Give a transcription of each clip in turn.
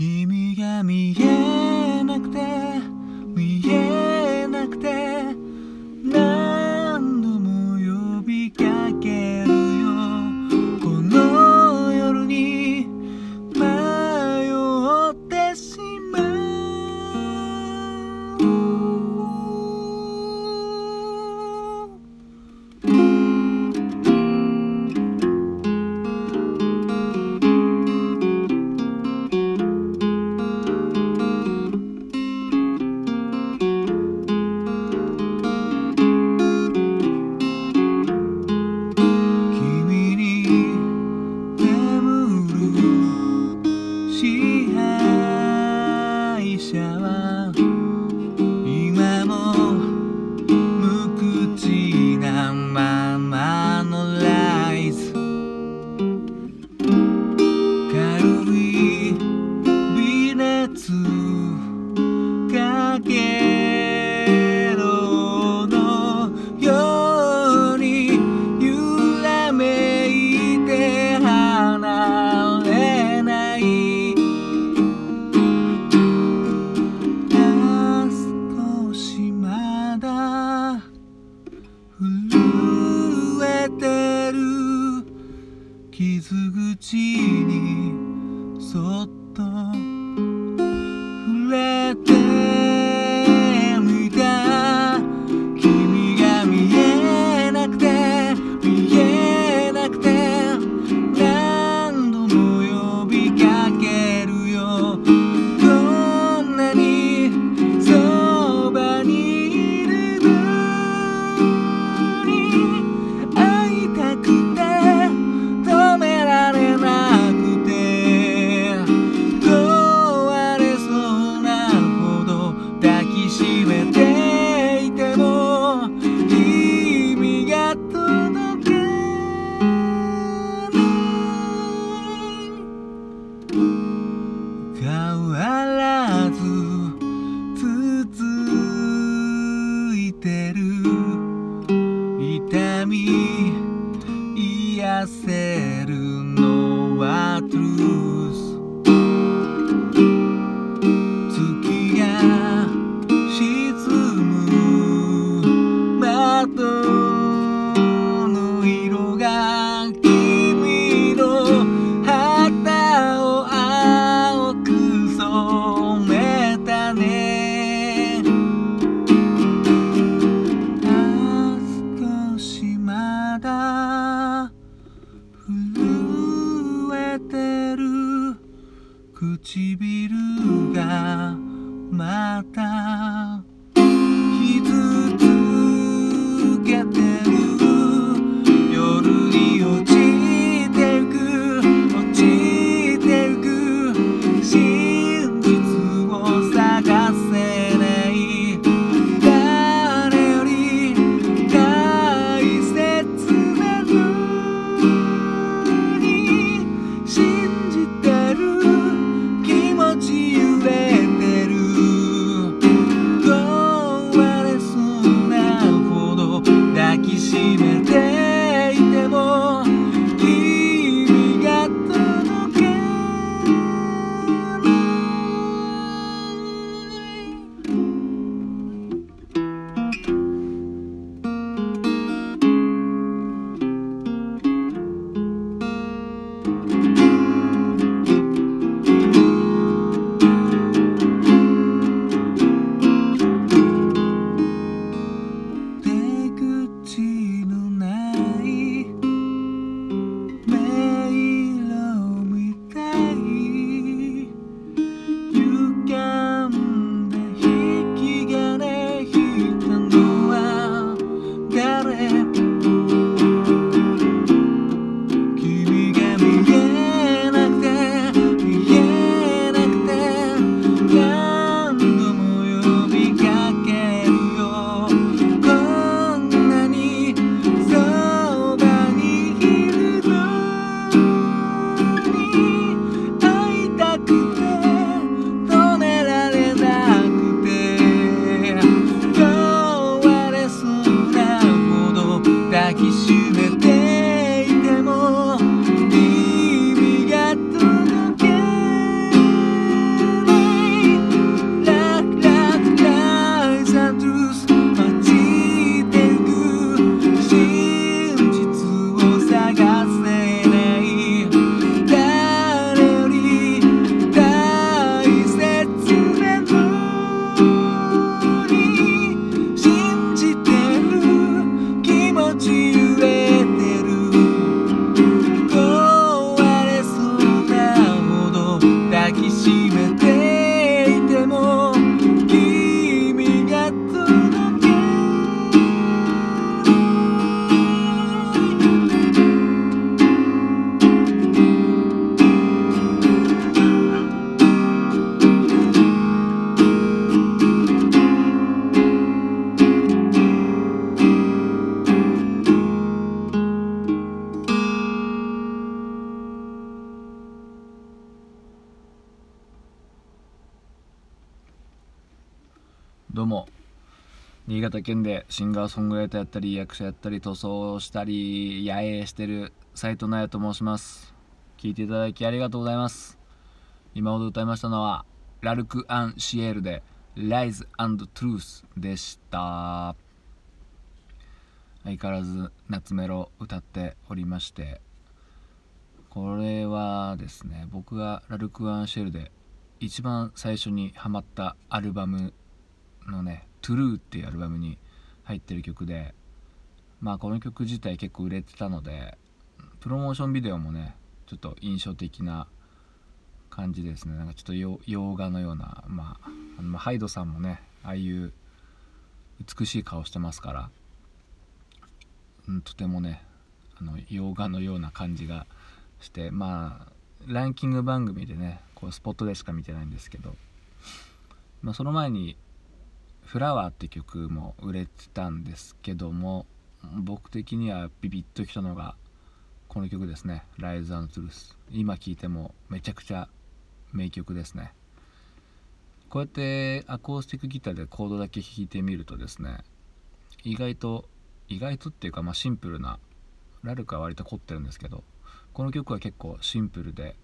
君が見えなくて que la cruz. 君の肌を青く染新潟県でシンガーソングライターやったり役者やったり塗装したり野営してる斉藤奈也と申します。聞いていただきありがとうございます。今ほど歌いましたのはラルク・アン・シエールで Lies and Truth でした。相変わらず夏メロ歌っておりましてこれはですね僕がラルク・アンシェルで一番最初にハマったアルバムのね「True」っていうアルバムに入ってる曲でまあこの曲自体結構売れてたのでプロモーションビデオもねちょっと印象的な感じですね。なんかちょっと洋画のようなまああのハイドさんもねああいう美しい顔してますから、うん、とてもねあの洋画のような感じがしてまあランキング番組でねこうスポットでしか見てないんですけど、まあ、その前に「フラワー」って曲も売れてたんですけども僕的にはビビッときたのがこの曲ですね「ライズ・アンド・トゥルース」今聴いてもめちゃくちゃ名曲ですね。こうやってアコースティックギターでコードだけ弾いてみるとですね意外と意外とっていうかまあシンプルなラルクは割と凝ってるんですけどこの曲は結構シンプルで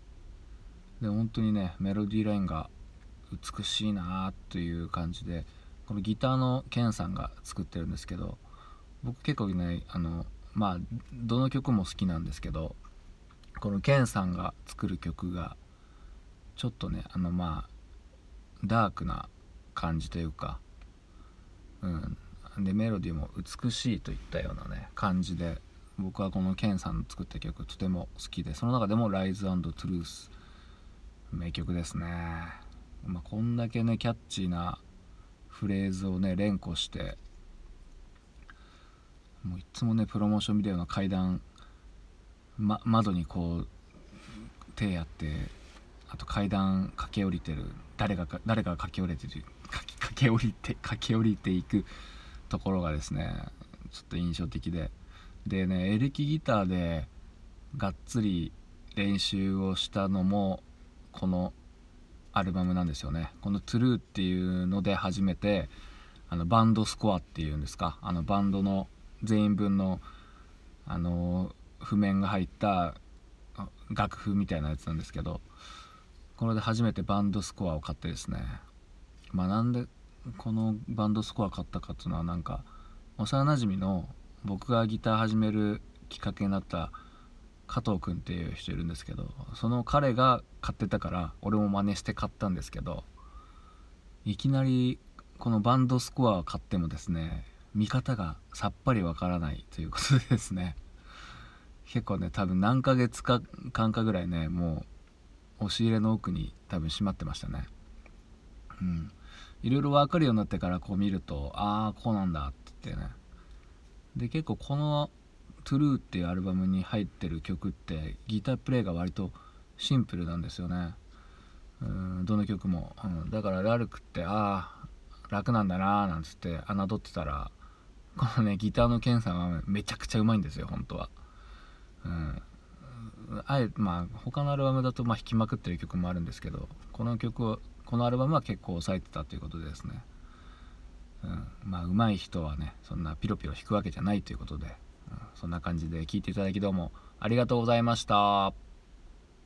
で本当にねメロディーラインが美しいなという感じでこのギターのケンさんが作ってるんですけど僕結構ねあのまあどの曲も好きなんですけどこのケンさんが作る曲がちょっとねあのまあダークな感じというかうん。でメロディーも美しいといったようなね感じで僕はこのケンさんの作った曲とても好きでその中でも「Rise and Truth」名曲ですね、まあ、こんだけねキャッチーなフレーズをね連呼してもういつもねプロモーションビデオの階段、ま、窓にこう手やってあと階段駆け下りてる誰が誰かが駆け下りてる駆け下りて駆け下りていくところがですねちょっと印象的で。でねエレキギターでがっつり練習をしたのもこのアルバムなんですよね。この「トゥルーっていうので初めてあのバンドスコアっていうんですか。あのバンドの全員分のあの譜面が入った楽譜みたいなやつなんですけどこれで初めてバンドスコアを買ってですね。まあなんでこのバンドスコア買ったかっていうのはなんか幼なじみの僕がギター始めるきっかけになった加藤君っていう人いるんですけどその彼が買ってたから俺も真似して買ったんですけどいきなりこのバンドスコアを買ってもですね見方がさっぱりわからないということでですね。結構ね多分何ヶ月か間かぐらいねもう押し入れの奥に多分閉まってましたね。うん。いろいろ分かるようになってからこう見るとああこうなんだって言ってね。で結構この「True」っていうアルバムに入ってる曲ってギタープレイが割とシンプルなんですよね。うんどの曲も、うん、だからラルクってああ楽なんだなーなんつって侮ってたらこのねギターのケンさんはめちゃくちゃうまいんですよ本当は。うん。あえまあ他のアルバムだとまあ弾きまくってる曲もあるんですけどこの曲をこのアルバムは結構抑えてたということですね。うん、まあ上手い人はねそんなピロピロ弾くわけじゃないということで、そんな感じで聞いていただきどうもありがとうございました。